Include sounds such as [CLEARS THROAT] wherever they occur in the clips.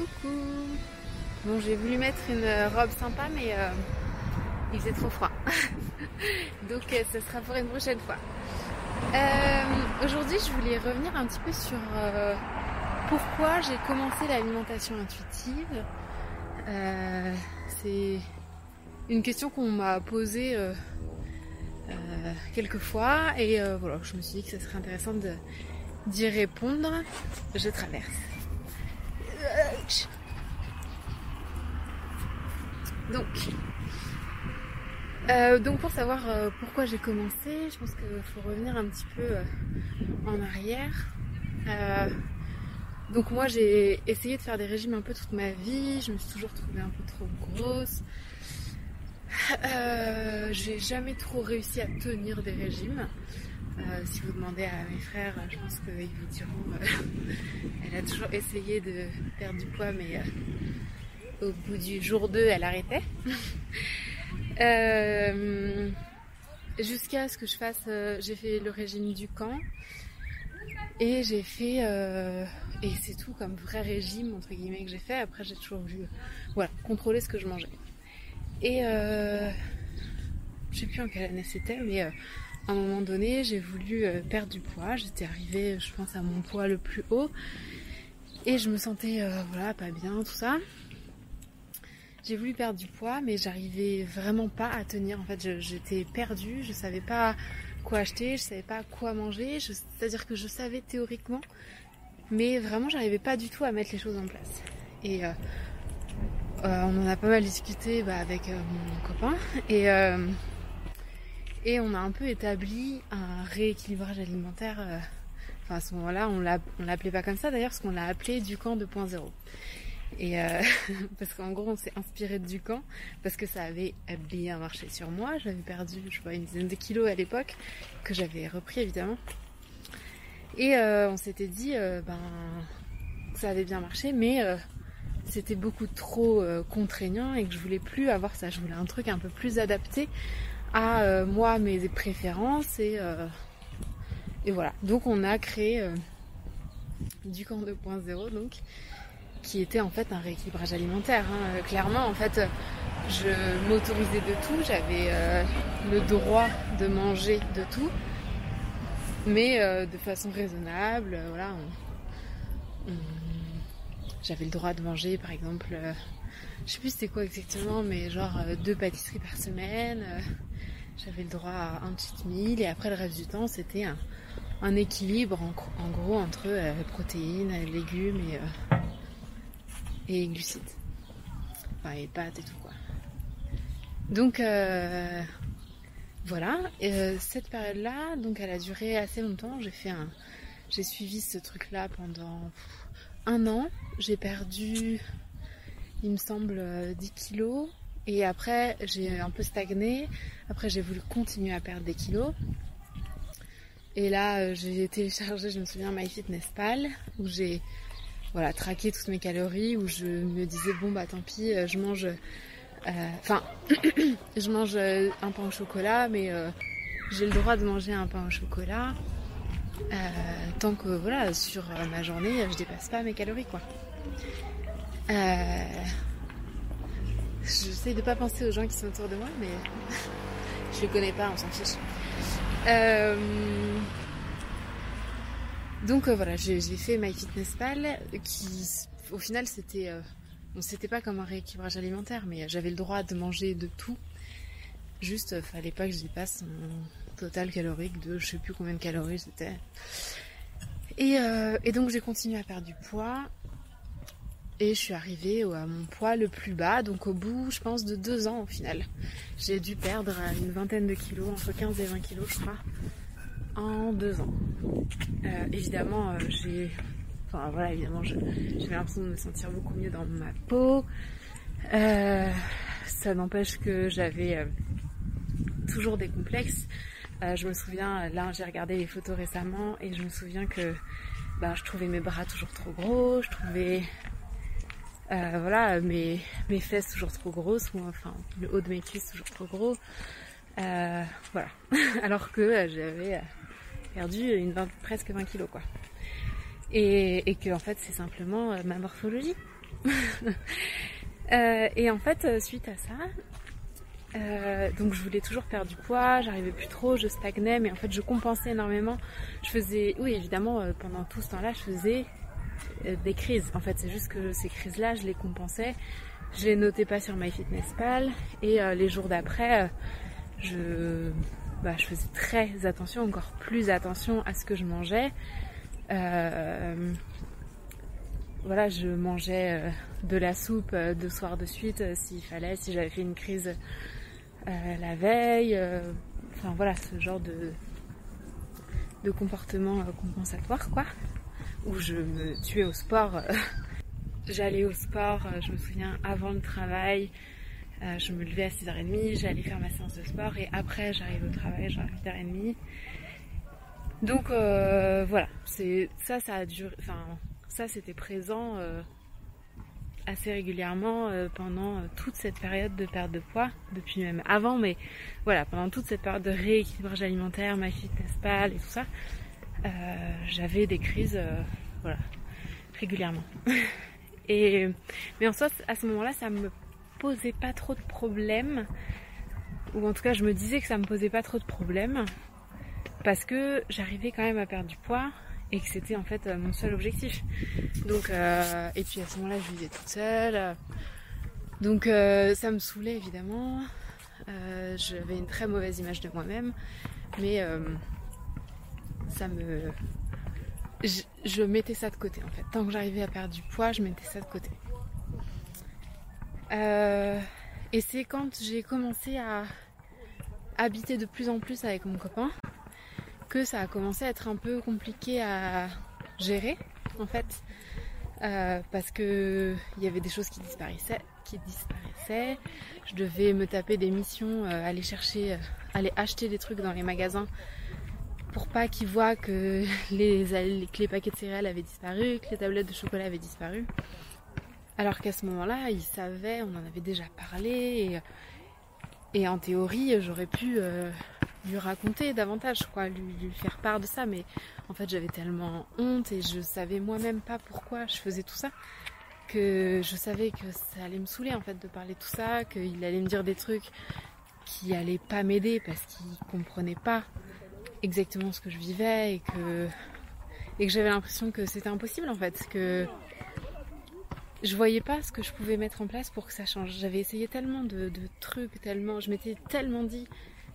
Coucou Bon, j'ai voulu mettre une robe sympa, mais euh, il faisait trop froid. [LAUGHS] Donc, euh, ce sera pour une prochaine fois. Euh, aujourd'hui, je voulais revenir un petit peu sur pourquoi j'ai commencé l'alimentation intuitive. C'est une question qu'on m'a posée quelques fois et voilà, je me suis dit que ce serait intéressant d'y répondre. Je traverse. Donc, euh, donc pour savoir euh, pourquoi j'ai commencé, je pense qu'il faut revenir un petit peu euh, en arrière. donc moi j'ai essayé de faire des régimes un peu toute ma vie, je me suis toujours trouvée un peu trop grosse. j'ai jamais trop réussi à tenir des régimes. Si vous demandez à mes frères, je pense qu'ils vous diront [LAUGHS] elle a toujours essayé de perdre du poids mais au bout du jour 2, elle arrêtait. [LAUGHS] Euh, jusqu'à ce que je fasse, euh, j'ai fait le régime du camp. Et j'ai fait, euh, et c'est tout comme vrai régime, entre guillemets, que j'ai fait. Après, j'ai toujours vu, voilà, contrôler ce que je mangeais. Et je sais plus en quelle année c'était, mais un moment donné, j'ai voulu perdre du poids. J'étais arrivée, je pense, à mon poids le plus haut. Et je me sentais, voilà, pas bien, tout ça. J'ai voulu perdre du poids, mais j'arrivais vraiment pas à tenir. En fait, j'étais perdue, je savais pas quoi acheter, je savais pas quoi manger. C'est-à-dire que je savais théoriquement, mais vraiment, j'arrivais pas du tout à mettre les choses en place. Et euh, euh, on en a pas mal discuté bah, avec euh, mon copain et et on a un peu établi un rééquilibrage alimentaire. Enfin, à ce moment-là, on l'appelait pas comme ça d'ailleurs, parce qu'on l'a appelé du camp 2.0. Et euh, [LAUGHS] parce qu'en gros, on s'est inspiré du camp parce que ça avait bien marché sur moi. J'avais perdu, je vois, une dizaine de kilos à l'époque que j'avais repris évidemment. Et euh, on s'était dit, euh, ben, ça avait bien marché, mais c'était beaucoup trop contraignant et que je voulais plus avoir ça. Je voulais un truc un peu plus adapté à moi, mes préférences et et voilà. Donc on a créé du camp 2.0 donc qui était en fait un rééquilibrage alimentaire. Hein. Euh, clairement, en fait, je m'autorisais de tout, j'avais euh, le droit de manger de tout, mais euh, de façon raisonnable. voilà, j'avais le droit de manger, par exemple, je sais plus c'était quoi exactement, mais genre deux pâtisseries par semaine. J'avais le droit à un cheat meal et après le reste du temps, c'était un, équilibre en, gros entre protéines, légumes et et glucides. Enfin, et pâtes et tout quoi. Donc euh, voilà, euh, cette période-là, donc elle a duré assez longtemps. J'ai fait un, j'ai suivi ce truc-là pendant un an. J'ai perdu, il me semble, 10 euh, kilos. Et après, j'ai un peu stagné. Après, j'ai voulu continuer à perdre des kilos. Et là, j'ai téléchargé, je me souviens, MyFitnessPal, où j'ai voilà, traquer toutes mes calories où je me disais bon bah tant pis, euh, je mange euh, enfin [CLEARS THROAT] je mange euh, un pain au chocolat mais j'ai le droit de manger un pain au chocolat tant que voilà sur ma journée je dépasse pas mes calories quoi. J'essaie de pas penser aux gens qui sont autour de moi mais [LAUGHS] je les connais pas, on s'en fiche. Donc euh, voilà, j'ai fait MyFitnessPal qui au final c'était euh, c'était pas comme un rééquilibrage alimentaire mais j'avais le droit de manger de tout. Juste euh, fallait pas que je dépasse mon total calorique de je sais plus combien de calories c'était. Et, et donc j'ai continué à perdre du poids et je suis arrivée à mon poids le plus bas, donc au bout, je pense, de deux ans au final. J'ai dû perdre une vingtaine de kilos, entre 15 et 20 kilos, je crois en deux ans. Euh, évidemment, euh, j'ai. Enfin voilà, évidemment, j'avais l'impression de me sentir beaucoup mieux dans ma peau. Euh, ça n'empêche que j'avais toujours des complexes. je me souviens, là j'ai regardé les photos récemment et je me souviens que bah, je trouvais mes bras toujours trop gros, je trouvais voilà mes, mes fesses toujours trop grosses, ou enfin le haut de mes cuisses toujours trop gros. voilà. [LAUGHS] Alors que j'avais perdu une presque 20 kilos quoi. et, et que en fait c'est simplement ma morphologie. [LAUGHS] et en fait, suite à ça, euh, donc je voulais toujours perdre du poids, j'arrivais plus trop, je stagnais, mais en fait je compensais énormément. Je faisais, oui évidemment, euh, pendant tout ce temps-là, je faisais euh, des crises. En fait, c'est juste que ces crises-là, je les compensais. Je les notais pas sur MyFitnessPal et les jours d'après, je, bah, je faisais très attention, encore plus attention à ce que je mangeais. voilà, je mangeais de la soupe deux soirs de suite s'il fallait, si j'avais fait une crise euh, la veille. Euh, enfin voilà, ce genre de, de comportement euh, compensatoire quoi. Où je me tuais au sport. [LAUGHS] J'allais au sport, je me souviens, avant le travail. je me levais à 6h30, j'allais faire ma séance de sport et après j'arrive au travail genre à 8h30. Donc voilà, c'est ça, ça a duré, enfin ça c'était présent assez régulièrement euh, pendant euh, toute cette période de perte de poids, depuis même avant, mais voilà, pendant toute cette période de rééquilibrage alimentaire, ma fitness pal et tout ça, euh, j'avais des crises, voilà, régulièrement. [LAUGHS] et mais en soi, à ce moment-là, ça me posait pas trop de problèmes, ou en tout cas, je me disais que ça me posait pas trop de problèmes, parce que j'arrivais quand même à perdre du poids et que c'était en fait euh, mon seul objectif. Donc, euh, et puis à ce moment-là, je vivais toute seule. Donc euh, ça me saoulait évidemment. J'avais une très mauvaise image de moi-même, mais ça me, je, mettais ça de côté en fait. Tant que j'arrivais à perdre du poids, je mettais ça de côté. et c'est quand j'ai commencé à habiter de plus en plus avec mon copain que ça a commencé à être un peu compliqué à gérer en fait euh, parce que il y avait des choses qui disparaissaient qui disparaissaient je devais me taper des missions euh, aller chercher euh, aller acheter des trucs dans les magasins pour pas qu'ils voient [LAUGHS] que les, paquets de céréales avaient disparu que les tablettes de chocolat avaient disparu alors qu'à ce moment-là ils savaient on en avait déjà parlé et, en théorie j'aurais pu lui raconter davantage, quoi, lui, faire part de ça. Mais en fait, j'avais tellement honte et je savais moi-même pas pourquoi je faisais tout ça que je savais que ça allait me saouler en fait de parler tout ça, qu'il allait me dire des trucs qui allaient pas m'aider parce qu'il comprenait pas exactement ce que je vivais et que et que j'avais l'impression que c'était impossible en fait, que je voyais pas ce que je pouvais mettre en place pour que ça change. J'avais essayé tellement de, trucs, tellement, je m'étais tellement dit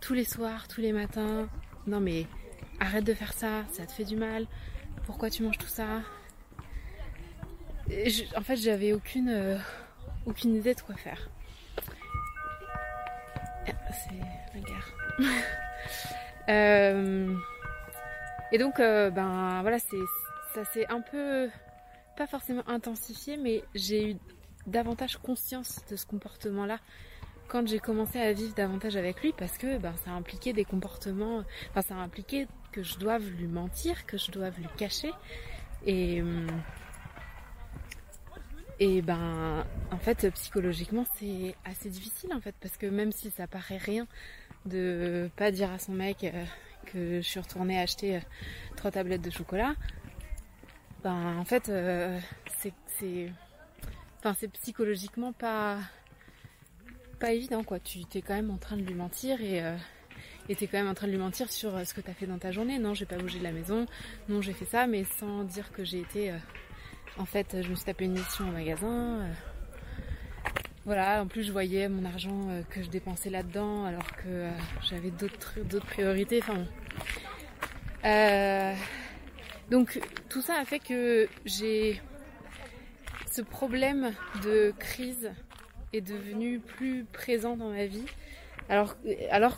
tous les soirs, tous les matins. Non mais arrête de faire ça, ça te fait du mal. Pourquoi tu manges tout ça? En fait, j'avais aucune, euh, aucune idée de quoi faire. Ah, c'est la guerre. [LAUGHS] Euh, et donc, euh, ben voilà, c'est ça s'est un peu pas forcément intensifié, mais j'ai eu davantage conscience de ce comportement-là quand j'ai commencé à vivre davantage avec lui parce que ben, ça impliquait des comportements, enfin ça impliquait que je doive lui mentir, que je doive lui cacher. Et, et ben en fait psychologiquement c'est assez difficile en fait parce que même si ça paraît rien de pas dire à son mec euh, que je suis retournée acheter euh, trois tablettes de chocolat, ben en fait euh, c'est psychologiquement pas pas évident quoi. Tu es quand même en train de lui mentir et euh, tu es quand même en train de lui mentir sur ce que tu as fait dans ta journée. Non, j'ai pas bougé de la maison. Non, j'ai fait ça, mais sans dire que j'ai été. En fait, je me suis tapé une mission au magasin. Voilà, en plus, je voyais mon argent que je dépensais là-dedans alors que j'avais d'autres, priorités. Enfin, donc, tout ça a fait que j'ai ce problème de crise est devenu plus présent dans ma vie. Alors,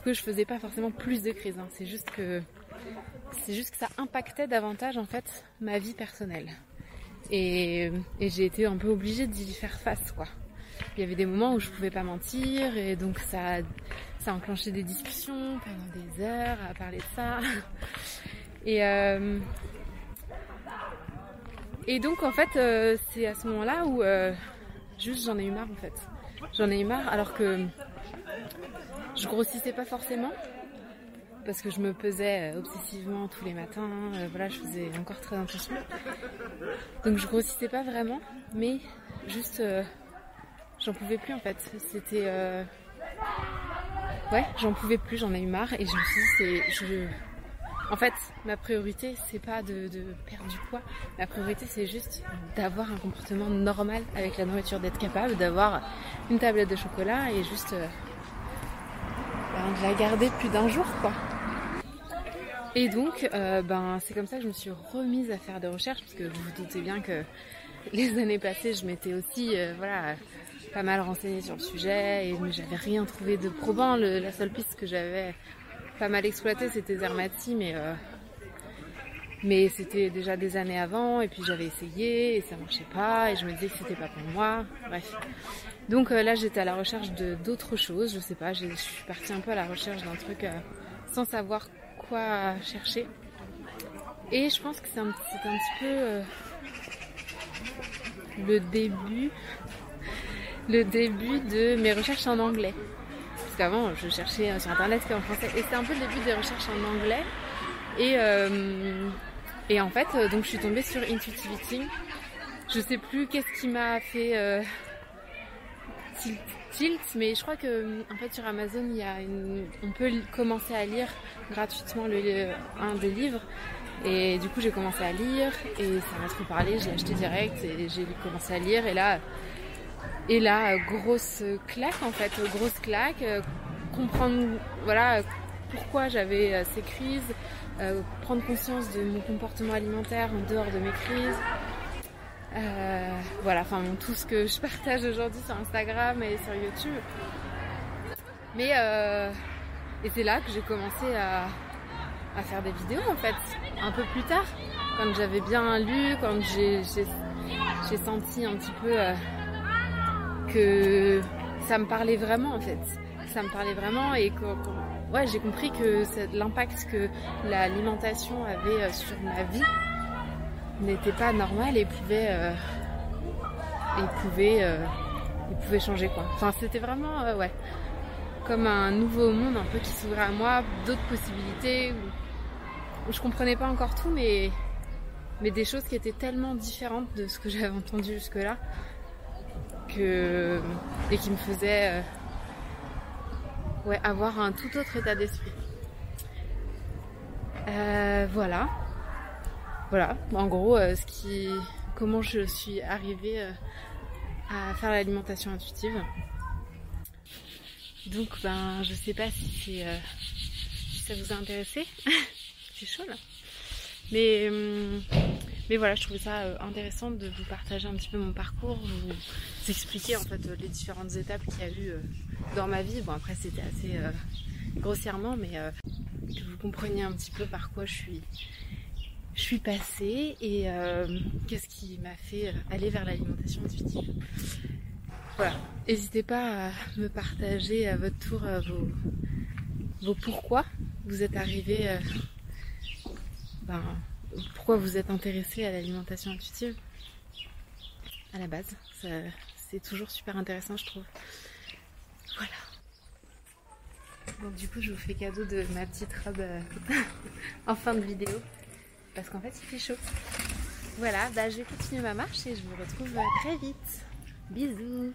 que je faisais pas forcément plus de crises. Hein. C'est juste que ça impactait davantage en fait ma vie personnelle. Et, et j'ai été un peu obligée d'y faire face quoi. Il y avait des moments où je pouvais pas mentir et donc ça ça a enclenché des discussions pendant des heures à parler de ça. [LAUGHS] Et euh, et donc en fait euh, c'est à ce moment-là où euh, juste j'en ai eu marre en fait. J'en ai eu marre alors que je grossissais pas forcément. parce que je me pesais obsessivement tous les matins. voilà, je faisais encore très attention. Donc je grossissais pas vraiment, mais juste j'en pouvais plus en fait. C'était ouais, j'en pouvais plus, j'en ai eu marre et je me suis dit c'est je en fait, ma priorité, c'est pas de, perdre du poids. Ma priorité, c'est juste d'avoir un comportement normal avec la nourriture, d'être capable d'avoir une tablette de chocolat et juste euh, ben, de la garder plus d'un jour, quoi. Et donc, euh, ben, c'est comme ça que je me suis remise à faire des recherches, parce que vous vous doutez bien que les années passées, je m'étais aussi, euh, voilà, pas mal renseignée sur le sujet, et j'avais rien trouvé de probant. la seule piste que j'avais pas mal exploité, c'était Zermati, mais euh, mais c'était déjà des années avant, et puis j'avais essayé et ça marchait pas, et je me disais que c'était pas pour moi. Bref. Donc euh, là, j'étais à la recherche d'autres choses. Je sais pas, je suis partie un peu à la recherche d'un truc euh, sans savoir quoi chercher. Et je pense que c'est un, petit peu le début, le début de mes recherches en anglais avant je cherchais sur internet qu'en français. Et c'était un peu le début des recherches en anglais. Et, euh, et en fait, euh, donc je suis tombée sur Intuitive Eating. Je sais plus qu'est-ce qui m'a fait euh, tilt, mais je crois que en fait sur Amazon, il y a une, on peut commencer à lire gratuitement un des livres. Et du coup, j'ai commencé à lire et ça m'a trop parlé. J'ai acheté direct et j'ai commencé à lire. Et là, et là, grosse claque en fait, grosse claque, euh, comprendre voilà pourquoi j'avais euh, ces crises, euh, prendre conscience de mon comportement alimentaire en dehors de mes crises. voilà, enfin tout ce que je partage aujourd'hui sur Instagram et sur YouTube. Mais c'est là que j'ai commencé à, faire des vidéos en fait, un peu plus tard, quand j'avais bien lu, quand j'ai senti un petit peu que ça me parlait vraiment en fait. Ça me parlait vraiment et que, ouais, j'ai compris que l'impact que l'alimentation avait euh, sur ma vie n'était pas normal et pouvait, euh, et pouvait, euh, pouvait changer quoi. Enfin, c'était vraiment, ouais, comme un nouveau monde un peu qui s'ouvrait à moi, d'autres possibilités où, où je comprenais pas encore tout, mais mais des choses qui étaient tellement différentes de ce que j'avais entendu jusque-là et qui me faisait euh, avoir un tout autre état d'esprit. Euh, voilà. Voilà, en gros, euh, comment je suis arrivée à faire l'alimentation intuitive. Donc, ben, je sais pas si, si ça vous a intéressé. C'est chaud là. Mais hum, mais voilà, je trouvais ça euh, intéressant de vous partager un petit peu mon parcours, vous expliquer en fait les différentes étapes qu'il y a eu euh, dans ma vie. Bon après c'était assez euh, grossièrement, mais que vous compreniez un petit peu par quoi je suis, je suis passée et qu'est-ce qui m'a fait aller vers l'alimentation intuitive. Voilà, n'hésitez pas à me partager à votre tour vos, vos pourquoi vous êtes arrivé ben, pourquoi vous êtes intéressé à l'alimentation intuitive à la base. C'est toujours super intéressant, je trouve. Voilà. Donc du coup, je vous fais cadeau de ma petite robe euh, [LAUGHS] en fin de vidéo. Parce qu'en fait, il fait chaud. Voilà, bah, je vais continuer ma marche et je vous retrouve très vite. Bisous